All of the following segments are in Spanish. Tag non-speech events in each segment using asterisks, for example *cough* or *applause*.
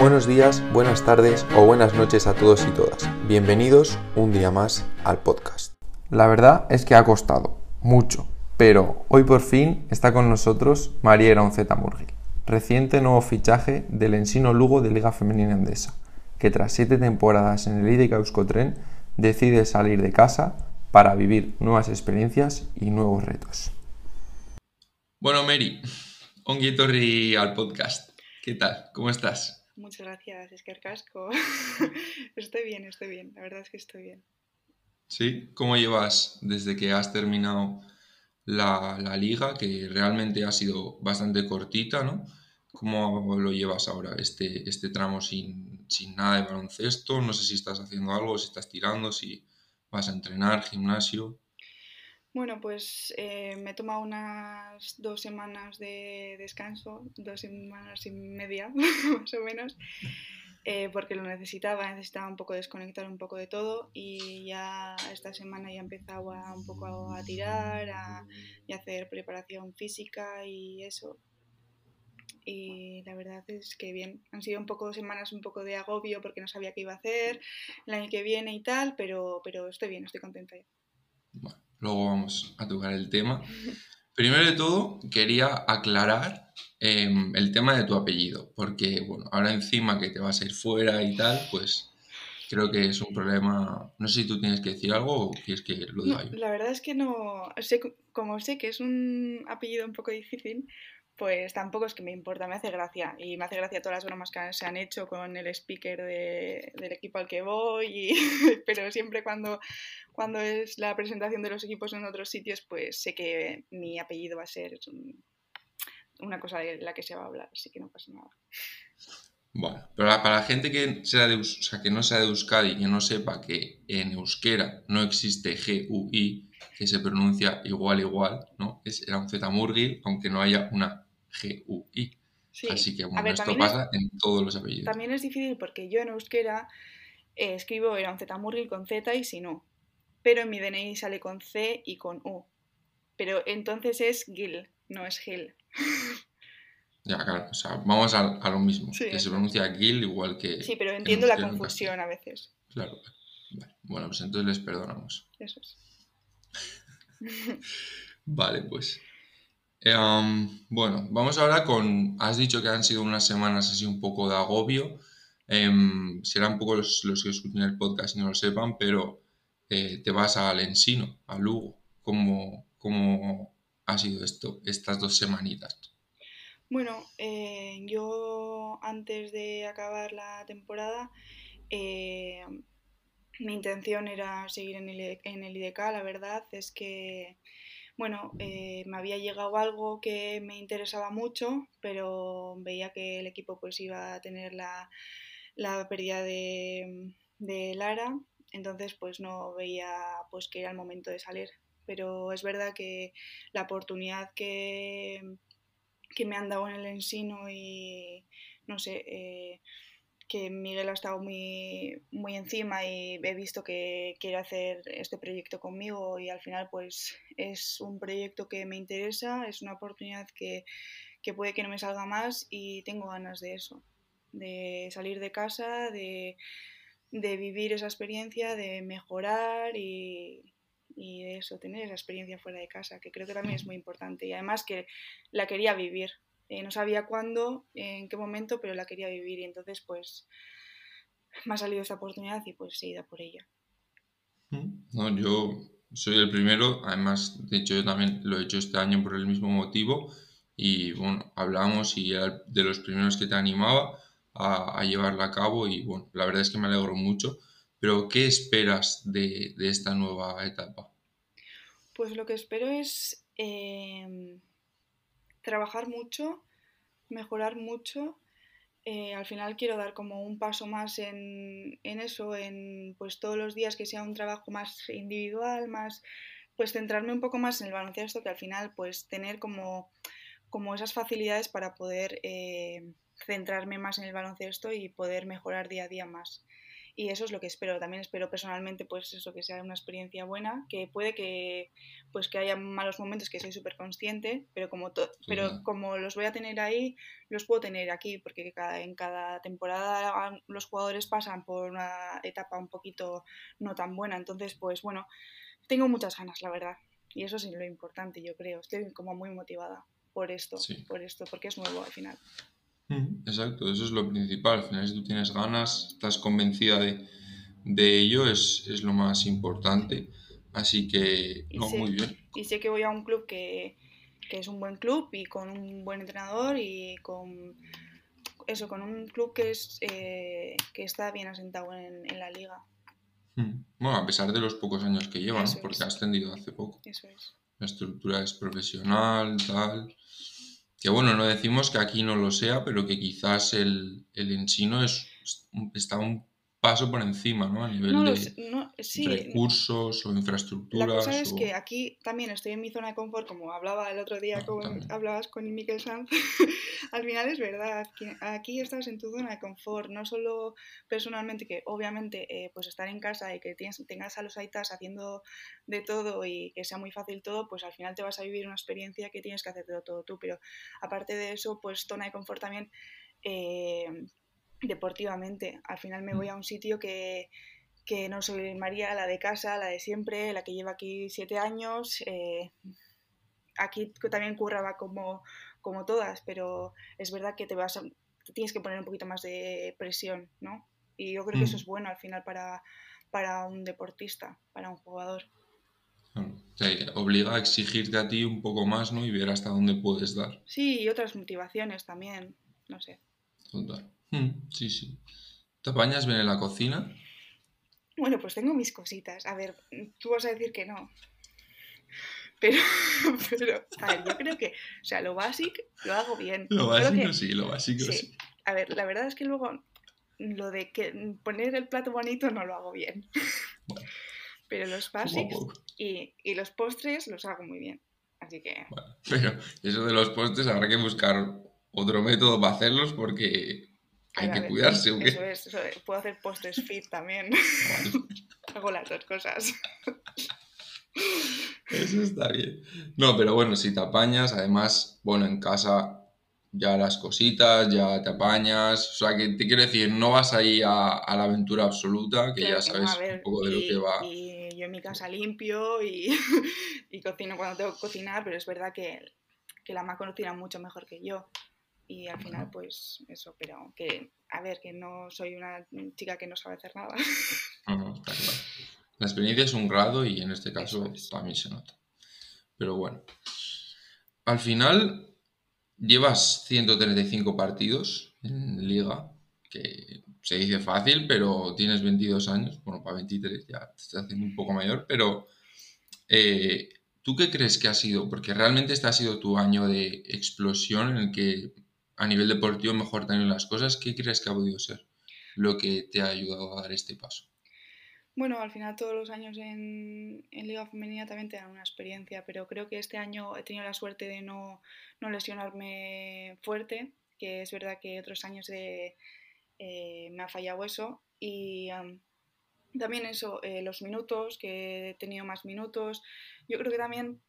Buenos días, buenas tardes o buenas noches a todos y todas. Bienvenidos un día más al podcast. La verdad es que ha costado mucho, pero hoy por fin está con nosotros María Eronceta Murgil, reciente nuevo fichaje del Ensino Lugo de Liga Femenina Endesa, que tras siete temporadas en el IDK Euskotren decide salir de casa para vivir nuevas experiencias y nuevos retos. Bueno, Mary, ongi al podcast. ¿Qué tal? ¿Cómo estás? Muchas gracias, es que casco. *laughs* estoy bien, estoy bien, la verdad es que estoy bien. ¿Sí? ¿Cómo llevas desde que has terminado la, liga, que realmente ha sido bastante cortita, ¿no? ¿Cómo lo llevas ahora, este, este tramo sin, sin nada de baloncesto? No sé si estás haciendo algo, si estás tirando, si vas a entrenar, gimnasio. Bueno, pues eh, me he tomado unas dos semanas de descanso, dos semanas y media *laughs* más o menos, eh, porque lo necesitaba, necesitaba un poco desconectar un poco de todo y ya esta semana ya he empezado a, un poco a, tirar a, y hacer preparación física y eso. Y la verdad es que bien, han sido un poco semanas un poco de agobio porque no sabía qué iba a hacer el año que viene y tal, pero, pero estoy bien, estoy contenta ya luego vamos a tocar el tema. Primero de todo, quería aclarar em, el tema de tu apellido, porque, bueno, ahora encima que te vas a ir fuera y tal, pues creo que es un problema. No sé si tú tienes que decir algo o quieres que lo diga yo. La verdad es que no. Sé, como sé que es un apellido un poco difícil, pues tampoco es que me importa, me hace gracia. Y me hace gracia todas las bromas que se han hecho con el speaker del equipo al que voy. *laughs* pero siempre cuando, cuando es la presentación de los equipos en otros sitios, pues sé que mi apellido va a ser una cosa de la que se va a hablar, así que no pasa nada. Bueno, pero para la gente que, sea de, que no sea de Euskadi y que no sepa que en euskera no existe GUI, que se pronuncia igual igual, ¿no? Es, era un Z-Murgil, aunque no haya una G-U-I. Así que bueno, esto pasa en todos los apellidos. También es difícil porque yo en euskera eh, escribo era un Z-Murgil con Z y sin U. Pero en mi DNI sale con C y con U. Pero entonces es Gil, no es Gil. *laughs* Ya, claro, o sea, vamos a, lo mismo, que se pronuncia Gil igual que... Sí, pero entiendo la confusión a veces. Claro, bueno, pues entonces les perdonamos. Eso es. *laughs* vale, pues Em, bueno, vamos ahora con, has dicho que han sido unas semanas así un poco de agobio, em, serán un poco los, que escuchen el podcast y no lo sepan, pero eh, te vas al Ensino, a Lugo. ¿Cómo, ¿Cómo, ha sido esto, estas dos semanitas? Bueno, eh, yo antes de acabar la temporada, eh, mi intención era seguir en el, en el IDK, la verdad es que bueno, eh, me había llegado algo que me interesaba mucho, pero veía que el equipo pues iba a tener la, pérdida de, Lara, entonces pues no veía pues que era el momento de salir. Pero es verdad que la oportunidad que, que me han dado en el ensino y no sé, eh, que Miguel ha estado muy, muy encima y he visto que quiere hacer este proyecto conmigo y al final pues es un proyecto que me interesa, es una oportunidad que, puede que no me salga más y tengo ganas de eso, de salir de casa, de, vivir esa experiencia, de mejorar y, y de eso, tener esa experiencia fuera de casa, que creo que también es muy importante y además que la quería vivir, eh, no sabía cuándo, en qué momento, pero la quería vivir y entonces pues me ha salido esta oportunidad y pues he ido por ella. Mm, no, yo soy el primero, además, de hecho yo también lo he hecho este año por el mismo motivo y bueno, hablamos y era de los primeros que te animaba a, llevarla a cabo y bueno, la verdad es que me alegro mucho, pero ¿qué esperas de, esta nueva etapa? Pues lo que espero es em, trabajar mucho, mejorar mucho. Eh, al final quiero dar como un paso más en, eso, en pues todos los días que sea un trabajo más individual, más pues centrarme un poco más en el baloncesto, que al final pues tener como, como esas facilidades para poder eh, centrarme más en el baloncesto y poder mejorar día a día más. Y eso es lo que espero. También espero personalmente, pues eso, que sea una experiencia buena, que puede que, pues, que haya malos momentos que soy súper consciente, pero como, pero como los voy a tener ahí, los puedo tener aquí, porque cada, en cada temporada los jugadores pasan por una etapa un poquito no tan buena. Entonces, pues bueno, tengo muchas ganas, la verdad. Y eso es lo importante, yo creo. Estoy como muy motivada por esto, por esto, porque es nuevo al final. Exacto, eso es lo principal. Al final, si tú tienes ganas, estás convencida de, de ello, es, es, lo más importante. Así que, no, muy bien. Y sé que voy a un club que, que, es un buen club y con un buen entrenador y con eso, con un club que, es, eh, que está bien asentado en, en la liga. Bueno, a pesar de los pocos años que llevan, porque ha ascendido hace poco. Eso es. La estructura es profesional, tal. Que bueno, no decimos que aquí no lo sea, pero que quizás el, el ensino es, está un paso por encima, ¿no? A nivel de recursos o infraestructuras. La cosa es que aquí también estoy en mi zona de confort, como hablaba el otro día, como hablabas con Miquel Sanz. *laughs* Al final es verdad, aquí estás en tu zona de confort, no solo personalmente, que obviamente eh, pues estar en casa y que tienes, tengas a los aitas haciendo de todo y que sea muy fácil todo, pues al final te vas a vivir una experiencia que tienes que hacer todo, todo tú. Pero aparte de eso, pues zona de confort también. Eh, deportivamente. Al final me voy mm. a un sitio que, no soy María, la de casa, la de siempre, la que lleva aquí siete años. Eh, aquí también curraba como, como todas, pero es verdad que te vas tienes que poner un poquito más de presión, ¿no? Y yo creo que eso mm. es bueno al final para, para un deportista, para un jugador. obliga a exigirte a ti un poco más, ¿no? Y ver hasta dónde puedes dar. Sí, y otras motivaciones también, no sé. Total. Mm, sí, sí. ¿Te apañas bien en la cocina? Bueno, pues tengo mis cositas. A ver, tú vas a decir que no. Pero, *laughs* pero a ver, yo creo que, o sea, lo básico lo hago bien. Lo básico sí, lo básico sí. A ver, la verdad es que luego lo de que poner el plato bonito no lo hago bien. *laughs* pero los básicos y, y, los postres los hago muy bien. Así que. Bueno, pero eso de los postres habrá que buscar otro método para hacerlos porque hay que cuidarse, ¿o qué? Eso es, eso es. Puedo hacer postres fit también. *laughs* Hago las dos cosas. Eso está bien. No, pero bueno, si te apañas, además, bueno, en casa ya las cositas, ya te apañas. O sea, que te quiero decir, no vas ahí a, a la aventura absoluta, que ya sabes un poco de lo que va. Y yo en mi casa limpio y, *laughs* y cocino cuando tengo que cocinar, pero es verdad que, que la Maco cocina mucho mejor que yo y al final pues eso, pero que, a ver, que no soy una chica que no sabe hacer nada. No, no, está claro. La experiencia es un grado y en este caso también se nota. Pero bueno, al final llevas 135 partidos en liga, que se dice fácil, pero tienes 22 años, bueno, para 23 ya te estás haciendo un poco mayor, pero eh, ¿tú qué crees que ha sido? Porque realmente este ha sido tu año de explosión en el que a nivel deportivo mejor también las cosas, ¿qué crees que ha podido ser lo que te ha ayudado a dar este paso? Bueno, al final todos los años en, Liga Femenina también te dan una experiencia, pero creo que este año he tenido la suerte de no, lesionarme fuerte, que es verdad que otros años de, eh, me ha fallado eso. Y también eso, eh, los minutos, que he tenido más minutos. Yo creo que también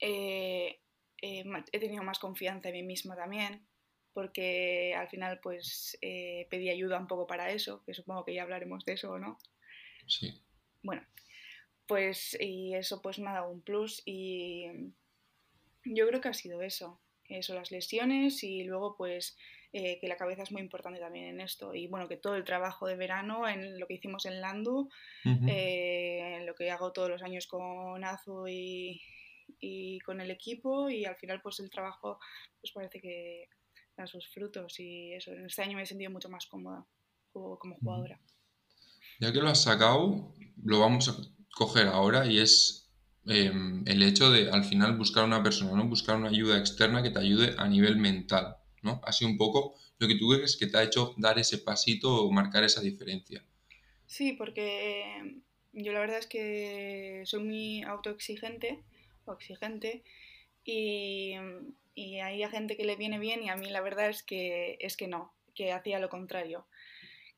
eh, he tenido más confianza en mí misma también porque al final pues eh, pedí ayuda un poco para eso, que supongo que ya hablaremos de eso, ¿no? Sí. Bueno, pues y eso pues me ha dado un plus y yo creo que ha sido eso, eso, las lesiones y luego pues eh, que la cabeza es muy importante también en esto y bueno, que todo el trabajo de verano en lo que hicimos en Landu, eh, en lo que hago todos los años con Azu y, y con el equipo y al final pues el trabajo pues parece que a sus frutos y eso. En este año me he sentido mucho más cómoda como jugadora. Ya que lo has sacado, lo vamos a coger ahora y es em, el hecho de al final buscar una persona, ¿no? Buscar una ayuda externa que te ayude a nivel mental, ¿no? Así un poco lo que tú crees que te ha hecho dar ese pasito o marcar esa diferencia. Sí, porque yo la verdad es que soy muy autoexigente o exigente y y hay gente que le viene bien y a mí la verdad es que, es que no, que hacía lo contrario.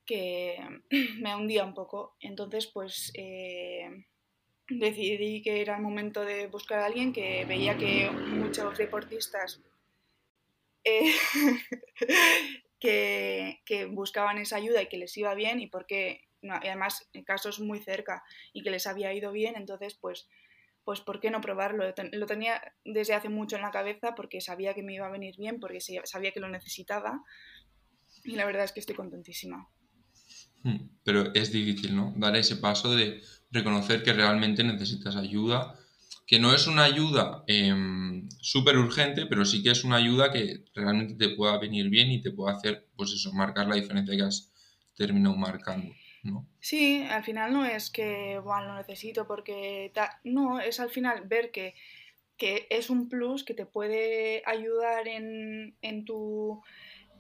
que *clears throat* me hundía un poco. Entonces, pues eh, decidí que era el momento de buscar a alguien que veía que muchos deportistas eh, *laughs* que, que, buscaban esa ayuda y que les iba bien y porque además en casos muy cerca y que les había ido bien, entonces pues pues ¿por qué no probarlo? Lo tenía desde hace mucho en la cabeza porque sabía que me iba a venir bien, porque sabía que lo necesitaba y la verdad es que estoy contentísima. Hmm, pero es difícil, ¿no? Dar ese paso de reconocer que realmente necesitas ayuda, que no es una ayuda em, súper urgente, pero sí que es una ayuda que realmente te pueda venir bien y te pueda hacer, pues eso, marcar la diferencia que has terminado marcando. Sí, al final no es que bueno, lo necesito porque no, es al final ver que, es un plus que te puede ayudar en, tu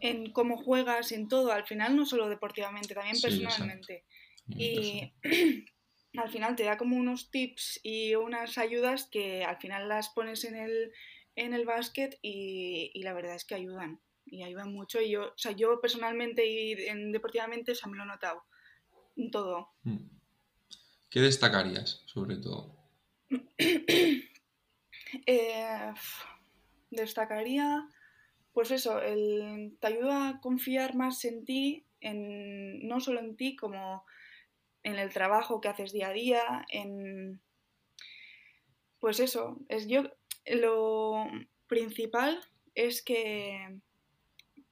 en cómo juegas, en todo, al final no solo deportivamente, también personalmente. Y *clears throat* al final te da como unos tips y unas ayudas que al final las pones en el, en el básquet y, y la verdad es que ayudan. Y ayudan mucho. Y yo, o sea, yo personalmente y en, deportivamente, o me lo he notado todo. Mm. ¿Qué destacarías, sobre todo? *clears throat* Eh, destacaría, pues eso, el, te ayuda a confiar más en ti, en, no solo en ti, como en el trabajo que haces día a día, en... Pues eso, es yo, lo principal es que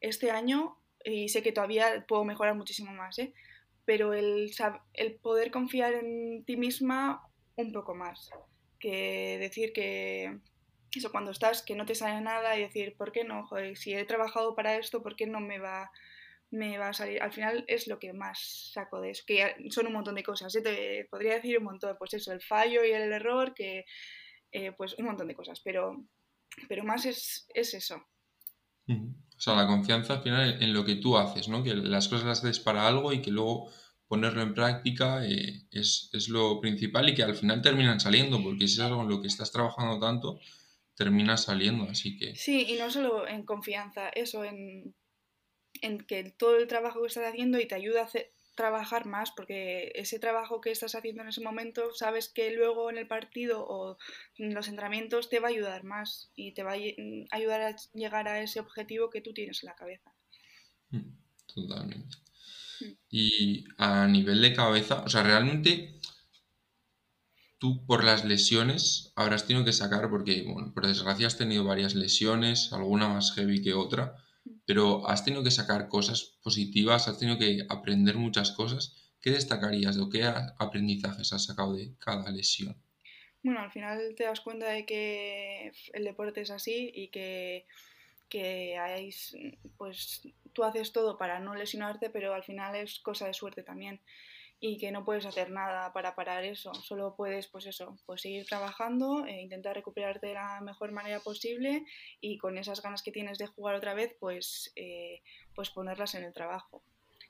este año, y sé que todavía puedo mejorar muchísimo más, ¿eh? Pero el, el poder confiar en ti misma un poco más. Que decir que eso cuando estás, que no te sale nada y decir, ¿por qué no? Joder, si he trabajado para esto, ¿por qué no me va, me va a salir? Al final es lo que más saco de eso, que son un montón de cosas. ¿eh? Te podría decir un montón, pues eso, el fallo y el error, que eh, pues un montón de cosas, pero, pero más es, es eso. O sea, la confianza al final en lo que tú haces, ¿no? Que las cosas las haces para algo y que luego ponerlo en práctica eh, es, lo principal y que al final terminan saliendo, porque si es algo en lo que estás trabajando tanto, termina saliendo, así que... Sí, y no solo en confianza, eso, en, en que todo el trabajo que estás haciendo y te ayuda a hacer, trabajar más porque ese trabajo que estás haciendo en ese momento sabes que luego en el partido o en los entrenamientos te va a ayudar más y te va a ayudar a llegar a ese objetivo que tú tienes en la cabeza. Mm, totalmente. Mm. Y a nivel de cabeza, o sea, realmente tú por las lesiones habrás tenido que sacar, porque, bueno, por desgracia has tenido varias lesiones, alguna más heavy que otra pero has tenido que sacar cosas positivas, has tenido que aprender muchas cosas. ¿Qué destacarías o qué aprendizajes has sacado de cada lesión? Bueno, al final te das cuenta de que el deporte es así y que, que hay, pues tú haces todo para no lesionarte, pero al final es cosa de suerte también y que no puedes hacer nada para parar eso, solo puedes pues eso, pues seguir trabajando e intentar recuperarte de la mejor manera posible y con esas ganas que tienes de jugar otra vez pues, eh, pues ponerlas en el trabajo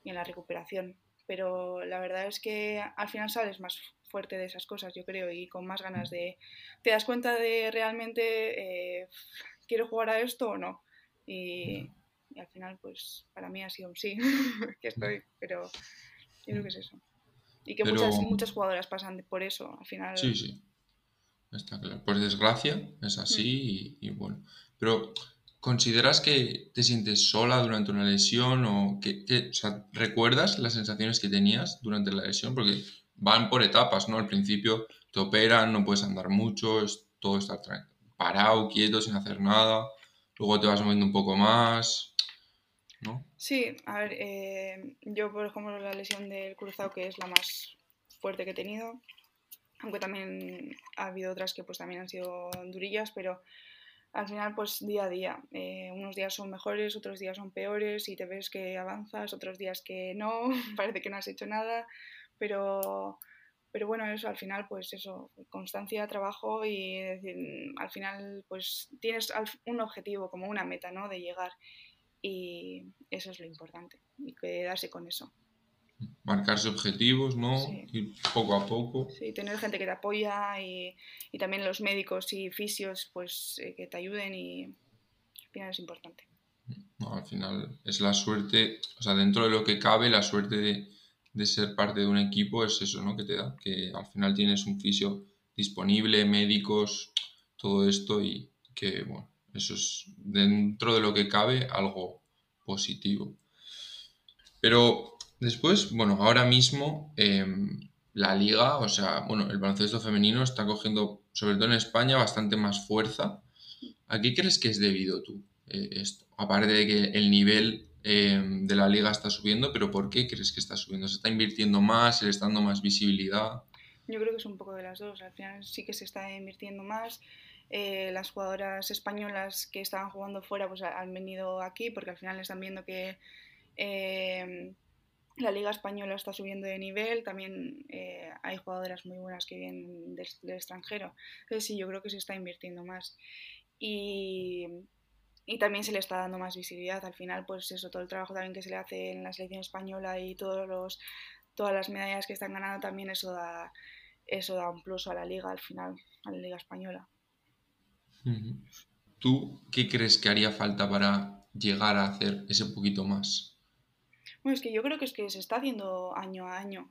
y en la recuperación. Pero la verdad es que al final sales más fuerte de esas cosas, yo creo, y con más ganas de... Te das cuenta de realmente eh, *laughs* quiero jugar a esto o no. Y, y al final pues para mí ha sido un sí, *laughs* que estoy, pero yo creo que es eso. Y que muchas, muchas jugadoras pasan por eso, al final. Sí, sí. Está claro. Por desgracia, es así mm. y, bueno. Pero, ¿consideras que te sientes sola durante una lesión o que, o sea, recuerdas las sensaciones que tenías durante la lesión? Porque van por etapas, ¿no? Al principio te operan, no puedes andar mucho, es todo estar parado, quieto, sin hacer nada. Luego te vas moviendo un poco más, Sí, a ver, eh, yo por ejemplo la lesión del cruzado que es la más fuerte que he tenido, aunque también ha habido otras que pues también han sido durillas, pero al final pues día a día, eh, unos días son mejores, otros días son peores y te ves que avanzas, otros días que no, *laughs* parece que no has hecho nada, pero, pero bueno, eso al final pues eso, constancia, trabajo y al final pues tienes un objetivo como una meta, ¿no? De llegar y eso es lo importante, y quedarse con eso. Marcarse objetivos, ¿no? Ir poco a poco. Sí, tener gente que te apoya y, y también los médicos y fisios pues eh, que te ayuden y al final es importante. No, al final es la suerte, o sea, dentro de lo que cabe, la suerte de, de ser parte de un equipo es eso, ¿no? Que te da, que al final tienes un fisio disponible, médicos, todo esto y que, bueno, eso es dentro de lo que cabe algo positivo. Pero después, bueno, ahora mismo em, la liga, o sea, bueno, el baloncesto femenino está cogiendo, sobre todo en España, bastante más fuerza. ¿A qué crees que es debido tú eh, esto? Aparte de que el nivel em, de la liga está subiendo, pero ¿por qué crees que está subiendo? ¿Se está invirtiendo más? ¿Se le está dando más visibilidad? Yo creo que es un poco de las dos. Al final sí que se está invirtiendo más. Eh, las jugadoras españolas que estaban jugando fuera pues han venido aquí porque al final están viendo que em, la liga española está subiendo de nivel, también eh, hay jugadoras muy buenas que vienen del, extranjero. Entonces sí, yo creo que se está invirtiendo más. Y, y, también se le está dando más visibilidad. Al final, pues eso, todo el trabajo también que se le hace en la selección española y todos los, todas las medallas que están ganando, también eso da, eso da un plus a la liga al final, a la liga española. ¿Tú qué crees que haría falta para llegar a hacer ese poquito más? Bueno, es que yo creo que es que se está haciendo año a año.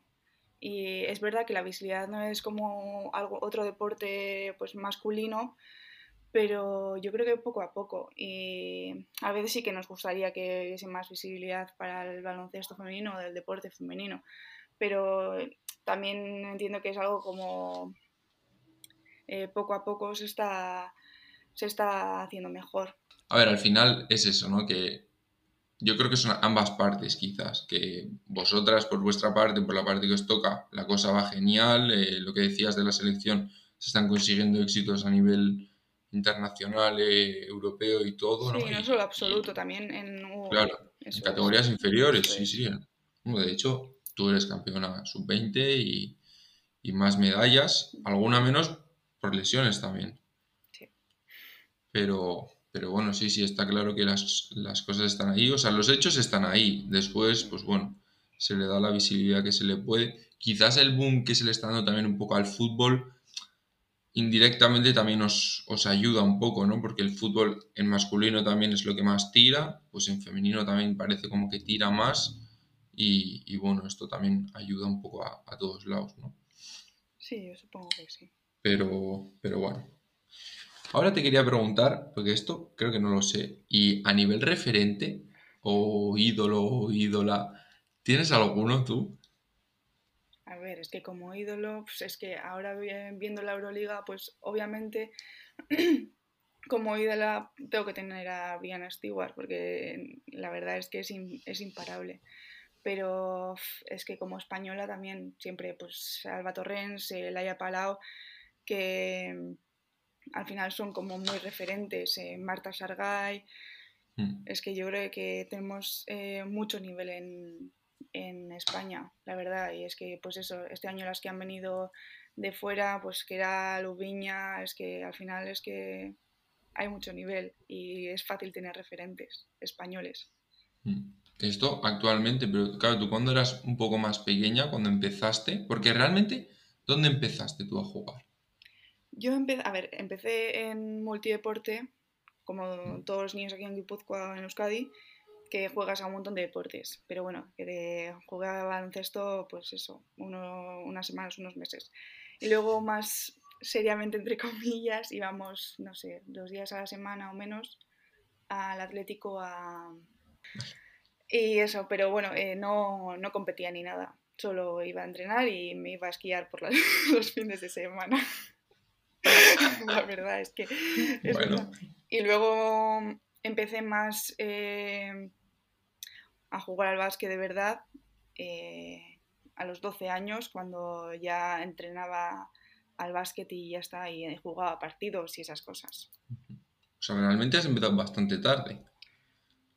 Y es verdad que la visibilidad no es como algo, otro deporte pues masculino, pero yo creo que poco a poco. Y a veces sí que nos gustaría que hubiese más visibilidad para el baloncesto femenino o del deporte femenino. Pero también entiendo que es algo como eh, poco a poco se está, se está haciendo mejor. A ver, al final es eso, ¿no? Que yo creo que son ambas partes quizás, que vosotras por vuestra parte, por la parte que os toca, la cosa va genial, eh, lo que decías de la selección, se están consiguiendo éxitos a nivel internacional, eh, europeo y todo. Sí, no, solo absoluto, también en... claro, en categorías inferiores, sí, sí. de hecho, tú eres campeona sub-20 y, y más medallas, alguna menos por lesiones también. Pero, pero bueno, sí, sí, está claro que las, cosas están ahí, o sea, los hechos están ahí. Después, pues bueno, se le da la visibilidad que se le puede. Quizás el boom que se le está dando también un poco al fútbol, indirectamente también os, os ayuda un poco, ¿no? Porque el fútbol en masculino también es lo que más tira, pues en femenino también parece como que tira más. Y, bueno, esto también ayuda un poco a, a todos lados, ¿no? Sí, yo supongo que sí. Pero, pero bueno, Ahora te quería preguntar, porque esto creo que no lo sé, y a nivel referente o ídolo o ídola, ¿tienes alguno tú? A ver, es que como ídolo, pues es que ahora viendo la Euroliga, pues obviamente *clears throat* como ídola tengo que tener a Brianna Stewart, porque la verdad es que es, imparable. Pero es que como española también siempre, pues Alba Torrens, Laia Palau, que al final son como muy referentes. Eh, Marta Sargay, mm. es que yo creo que tenemos eh, mucho nivel en, en, España, la verdad. Y es que, pues eso, este año las que han venido de fuera, pues que era Lubiña, es que al final es que hay mucho nivel y es fácil tener referentes españoles. Mm. Esto actualmente, pero claro, tú cuando eras un poco más pequeña, cuando empezaste, porque realmente, ¿dónde empezaste tú a jugar? Yo empecé, a ver, empecé en multideporte, como todos los niños aquí en Guipúzcoa, en Euskadi, que juegas a un montón de deportes. Pero bueno, que de baloncesto, pues eso, uno, unas semanas, unos meses. Y luego más seriamente, entre *laughs* comillas, íbamos, no sé, dos días a la semana o menos al Atlético a... Y eso, pero bueno, eh, no, no competía ni nada. Solo iba a entrenar y me iba a esquiar por *laughs* los fines de semana. *laughs* la verdad es que... Y luego empecé más eh, a jugar al básquet de verdad eh, a los 12 años, cuando ya entrenaba al básquet y ya está, y jugaba partidos y esas cosas. O sea, realmente has empezado bastante tarde.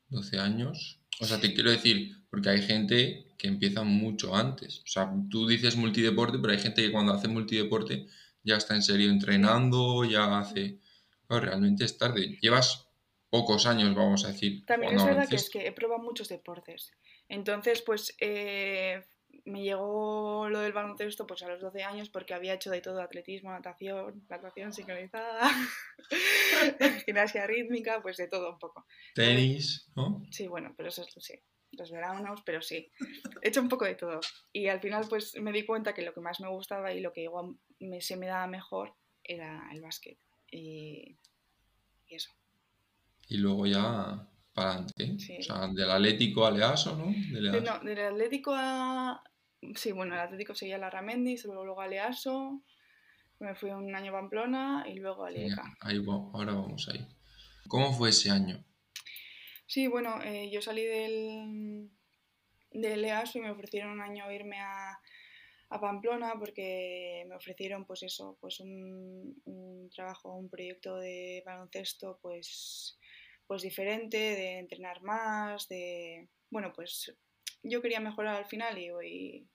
12 años. O sea, te quiero decir, porque hay gente que empieza mucho antes. O sea, tú dices multideporte, pero hay gente que cuando hace multideporte ya está en serio entrenando, ya hace... realmente es tarde. Llevas pocos años, vamos a decir. También es verdad que es que he probado muchos deportes. Entonces, pues eh, me llegó lo del baloncesto pues a los 12 años porque había hecho de todo, atletismo, natación, natación sincronizada, *laughs* gimnasia rítmica, pues de todo un poco. Tenis, ¿no? Sí, bueno, pero eso es, sí, los veranos, pero sí, he hecho un poco de todo. Y al final pues me di cuenta que lo que más me gustaba y lo que igual me, se me daba mejor era el básquet. Y, y eso. Y luego ya para adelante. O sea, del Atlético al EASO, ¿no? Del, no, del Atlético a... Sí, bueno, el Atlético seguía la Ramendi, luego, luego al EASO, me fui un año a Pamplona y luego al ECA. Ahí ahora vamos ahí. ¿Cómo fue ese año? Sí, bueno, eh, yo salí del, del EASO y me ofrecieron un año irme a, a Pamplona porque me ofrecieron pues eso, pues un, trabajo, un proyecto de baloncesto pues pues diferente, de entrenar más, de, bueno, pues yo quería mejorar al final y,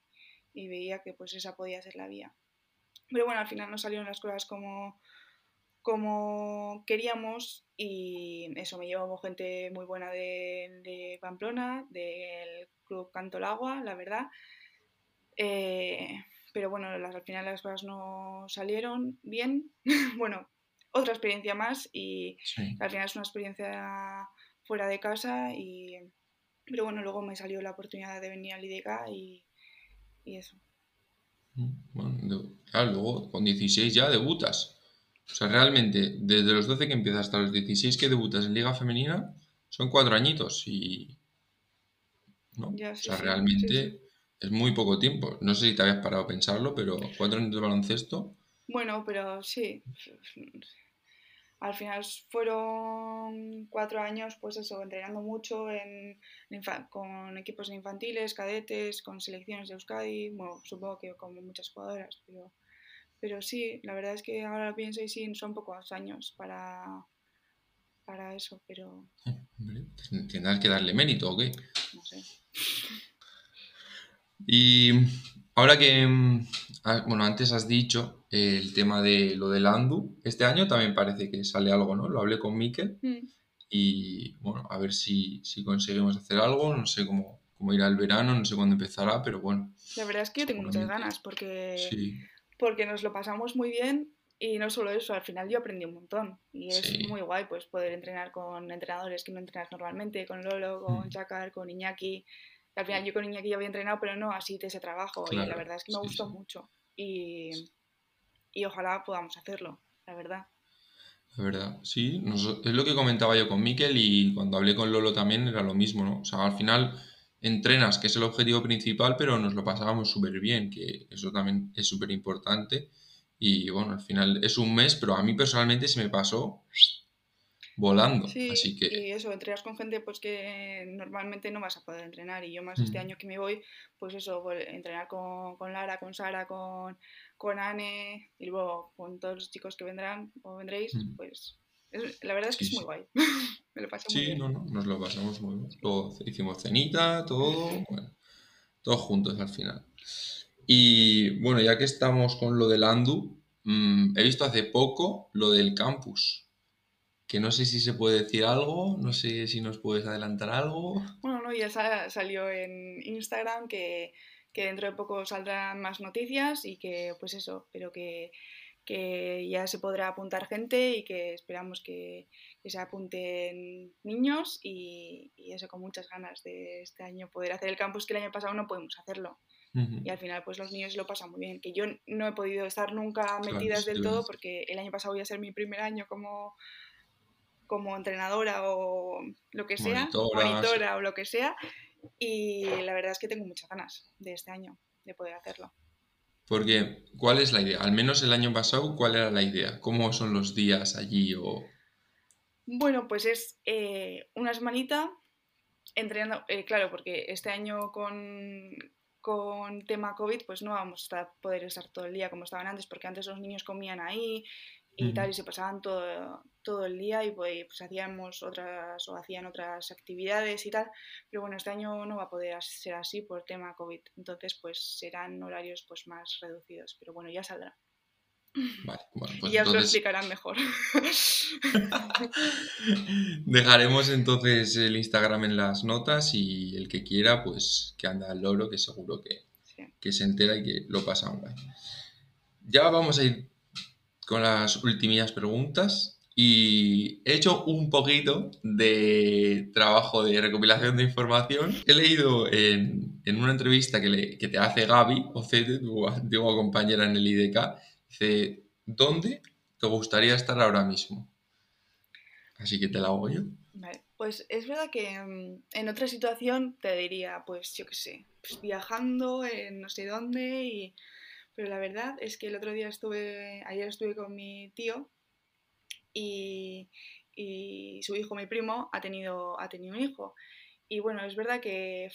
y, veía que pues esa podía ser la vía. Pero bueno, al final no salieron las cosas como, como queríamos y eso me llevó gente muy buena de, de Pamplona, del Club Canto Agua, la verdad. Eh, pero bueno, al final las cosas no salieron bien. *laughs* bueno, otra experiencia más y al final es una experiencia fuera de casa y pero bueno, luego me salió la oportunidad de venir al IDK y, y eso. Bueno, claro, luego con 16 ya debutas. O sea, realmente, desde los 12 que empiezas hasta los 16 que debutas en Liga Femenina, son cuatro añitos y... ¿no? o sea, realmente es muy poco tiempo. No sé si te habías parado a pensarlo, pero cuatro años de baloncesto bueno, pero sí. Al final fueron cuatro años, pues eso, entrenando mucho en, con equipos infantiles, cadetes, con selecciones de Euskadi, bueno, supongo que como muchas jugadoras, pero, pero sí, la verdad es que ahora lo pienso y sí, son pocos años para, para eso, pero... Tendrás que darle mérito, ¿o qué? No sé. Y ahora que, ah, bueno, antes has dicho el tema de lo del Andu. Este año también parece que sale algo, ¿no? Lo hablé con Miquel mm. y bueno, a ver si, si, conseguimos hacer algo. No sé cómo, cómo irá el verano, no sé cuándo empezará, pero bueno. La verdad es que yo tengo muchas ganas porque, porque nos lo pasamos muy bien y no solo eso, al final yo aprendí un montón y es muy guay pues poder entrenar con entrenadores que no entrenas normalmente, con Lolo, con mm. Chakar, con Iñaki. Al final yo con Iñaki ya había entrenado, pero no así de ese trabajo y la verdad es que me gustó mucho. Y, y ojalá podamos hacerlo, la verdad. La verdad, sí, es lo que comentaba yo con Miquel y cuando hablé con Lolo también era lo mismo, ¿no? O sea, al final entrenas, que es el objetivo principal, pero nos lo pasábamos súper bien, que eso también es súper importante. Y bueno, al final es un mes, pero a mí personalmente se me pasó volando. así que... y eso, entrenas con gente pues que normalmente no vas a poder entrenar. Y yo más este año que me voy, pues eso, entrenar con, con Lara, con Sara, con, con Anne y luego con todos los chicos que vendrán o vendréis, mm. pues la verdad es que es muy guay. *laughs* me lo pasé muy bien. Sí, no, no, nos lo pasamos muy bien. Luego hicimos cenita, todo, *laughs* bueno, todos juntos al final. Y bueno, ya que estamos con lo del Andu, mm, he visto hace poco lo del campus que no sé si se puede decir algo, no sé si nos puedes adelantar algo. Bueno, no, ya salió en Instagram que, dentro de poco saldrán más noticias y que, pues eso, pero que, ya se podrá apuntar gente y que esperamos que, se apunten niños y, eso con muchas ganas de este año poder hacer el campus que el año pasado no podemos hacerlo. Y al final pues los niños lo pasan muy bien, que yo no he podido estar nunca metidas del todo porque el año pasado voy a ser mi primer año como como entrenadora o lo que sea, monitora o lo que sea. Y la verdad es que tengo muchas ganas de este año de poder hacerlo. Porque, ¿cuál es la idea? Al menos el año pasado, ¿cuál era la idea? ¿Cómo son los días allí? O... Bueno, pues es eh, una semanita entrenando, eh, claro, porque este año con, con tema COVID, pues no vamos a poder estar todo el día como estaban antes, porque antes los niños comían ahí, y tal, y se pasaban todo, todo el día y pues, pues, hacíamos otras o hacían otras actividades y tal, pero bueno, este año no va a poder ser así por tema COVID, entonces pues serán horarios pues más reducidos, pero bueno, ya saldrá. Vale, bueno, pues *laughs* y ya os lo explicarán mejor. *laughs* Dejaremos entonces el Instagram en las notas y el que quiera, pues que anda al loro, que seguro que, que se entera y que lo pasa guay. Ya vamos a ir con las últimas preguntas y he hecho un poquito de trabajo de recopilación de información. He leído en, una entrevista que, te hace Gaby Ocete, tu antigua compañera en el IDK, dice, ¿dónde te gustaría estar ahora mismo? Así que te la hago yo. Vale, pues es verdad que mm, en otra situación te diría, pues yo qué sé, pues viajando en no sé dónde y... Pero la verdad es que el otro día estuve, ayer estuve con mi tío y, su hijo, mi primo, ha tenido, ha tenido un hijo. Y bueno, es verdad que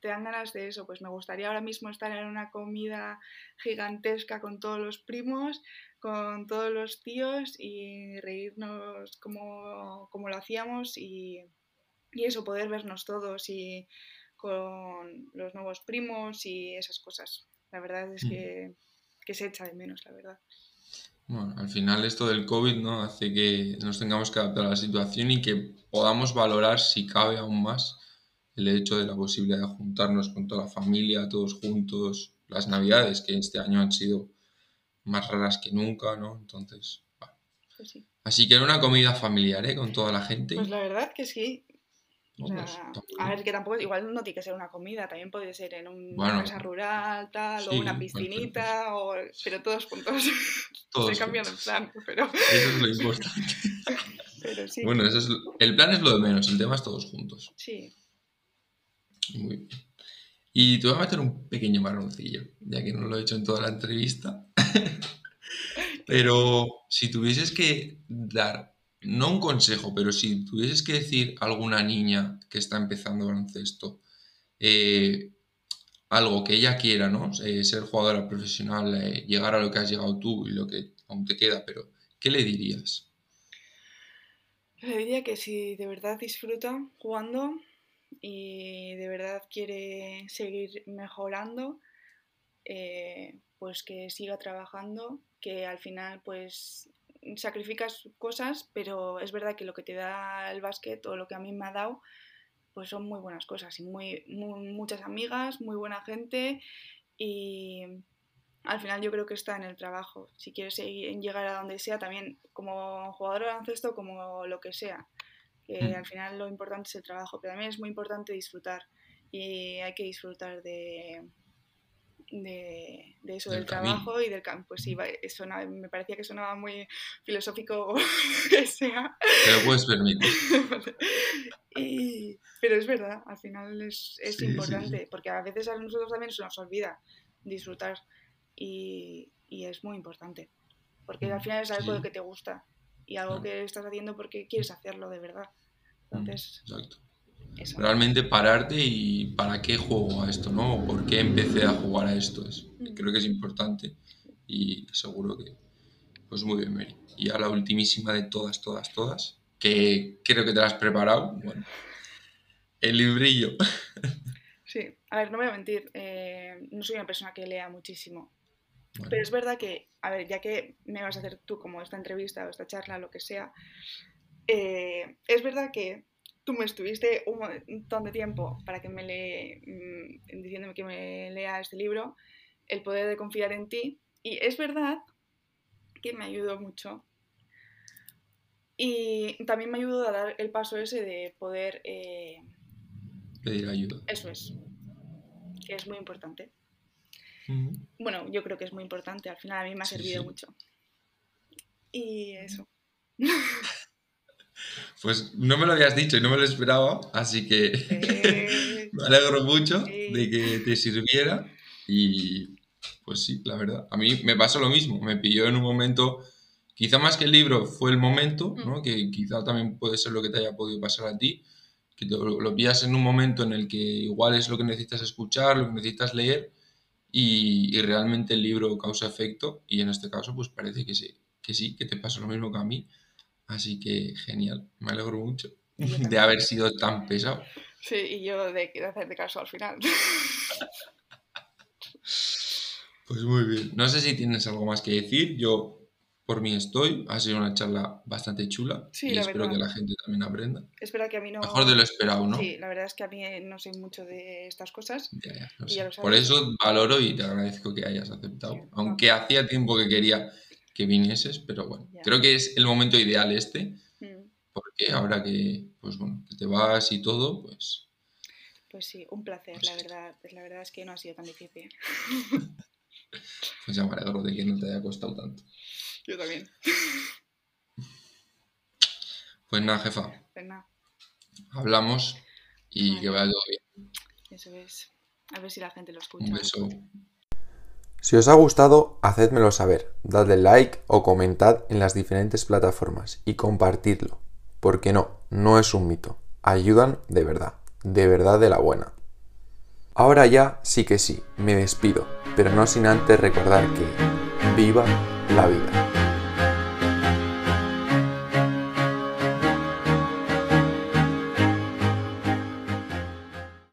te dan ganas de eso, pues me gustaría ahora mismo estar en una comida gigantesca con todos los primos, con todos los tíos y reírnos como, lo hacíamos y, eso, poder vernos todos y con los nuevos primos y esas cosas. La verdad es que, que se echa de menos, la verdad. Bueno, al final esto del COVID ¿no? hace que nos tengamos que adaptar a la situación y que podamos valorar, si cabe aún más, el hecho de la posibilidad de juntarnos con toda la familia, todos juntos, las navidades, que este año han sido más raras que nunca, ¿no? Entonces, pues Así que era una comida familiar, ¿eh? Con toda la gente. Pues la verdad que sí. Pues, a ver, que tampoco, igual no tiene que ser una comida, también puede ser en una casa rural, tal, o una piscinita, o, pero todos juntos. *laughs* Todos Se cambian el plan, pero... Eso es lo *laughs* importante. pero sí. Bueno, eso es, el plan es lo de menos, el tema es todos juntos. Sí. Muy bien. Y te voy a meter un pequeño marroncillo, ya que no lo he hecho en toda la entrevista. *laughs* pero si tuvieses que dar no un consejo, pero si tuvieses que decir a alguna niña que está empezando baloncesto, eh, algo que ella quiera, ¿no? Eh, ser jugadora profesional, eh, llegar a lo que has llegado tú y lo que aún te queda, pero ¿qué le dirías? Le diría que si de verdad disfruta jugando y de verdad quiere seguir mejorando, pues que siga trabajando, que al final pues sacrificas cosas, pero es verdad que lo que te da el básquet o lo que a mí me ha dado, pues son muy buenas cosas y muy, muchas amigas, muy buena gente y al final yo creo que está en el trabajo. Si quieres llegar a donde sea, también como jugador de baloncesto, como lo que sea, que mm. al final lo importante es el trabajo, pero también es muy importante disfrutar y hay que disfrutar de, de, eso, del, trabajo y del campo. Pues sí, me parecía que sonaba muy filosófico *laughs* que sea. Pero puedes permitir. *laughs* pero es verdad, al final es, importante, porque a veces a nosotros también se nos olvida disfrutar y, es muy importante, porque al final es algo que te gusta y algo que estás haciendo porque quieres hacerlo de verdad. Entonces, Exacto realmente pararte y para qué juego a esto, ¿no? ¿Por qué empecé a jugar a esto? Es, mm. creo que es importante y seguro que, pues muy bien, Mary. Y a la ultimísima de todas, todas, todas, que creo que te la has preparado, bueno, el librillo. *laughs* Sí, a ver, no voy a mentir, eh, no soy una persona que lea muchísimo, pero es verdad que, a ver, ya que me vas a hacer tú como esta entrevista o esta charla, lo que sea, eh, es verdad que tú me estuviste un montón de tiempo para que me le, mm, diciéndome que me lea este libro, El poder de confiar en ti. Y es verdad que me ayudó mucho. Y también me ayudó a dar el paso ese de poder... Eh, Pedir ayuda. Eso es. Que es muy importante. Bueno, yo creo que es muy importante. Al final a mí me ha servido mucho. Y eso. *laughs* Pues no me lo habías dicho y no me lo esperaba, así que *laughs* me alegro mucho de que te sirviera y pues sí, la verdad. A mí me pasó lo mismo, me pilló en un momento, quizá más que el libro fue el momento, ¿no? que quizá también puede ser lo que te haya podido pasar a ti, que lo, lo pillas en un momento en el que igual es lo que necesitas escuchar, lo que necesitas leer y, y realmente el libro causa efecto y en este caso pues parece que sí, que sí, que te pasa lo mismo que a mí Así que genial, me alegro mucho de haber sido tan pesado. Sí, y yo de, de hacerte caso al final. *laughs* Pues muy bien. No sé si tienes algo más que decir. Yo por mí estoy. Ha sido una charla bastante chula Sí, y la espero verdad. que la gente también aprenda. Es verdad que a mí no... Mejor de lo esperado, ¿no? Sí, la verdad es que a mí no sé mucho de estas cosas. Ya, ya, ya Por eso valoro y te agradezco que hayas aceptado. Sí, no. Aunque hacía tiempo que quería que vinieses, pero bueno, creo que es el momento ideal este, Mm, porque ahora que, pues bueno, que te vas y todo, pues Pues sí, un placer, Pues la verdad. La verdad es que no ha sido tan difícil. *laughs* Pues ya me alegro de que no te haya costado tanto. Yo también. Pues nada, jefa, Pues nada, hablamos y Vale. que vaya todo bien. eso es. A ver si la gente lo escucha. Un beso. Si os ha gustado, hacedmelo saber, dadle like o comentad en las diferentes plataformas y compartidlo. Porque no, no es un mito. Ayudan de verdad, de verdad de la buena. Ahora ya sí que sí, me despido, pero no sin antes recordar que viva la vida.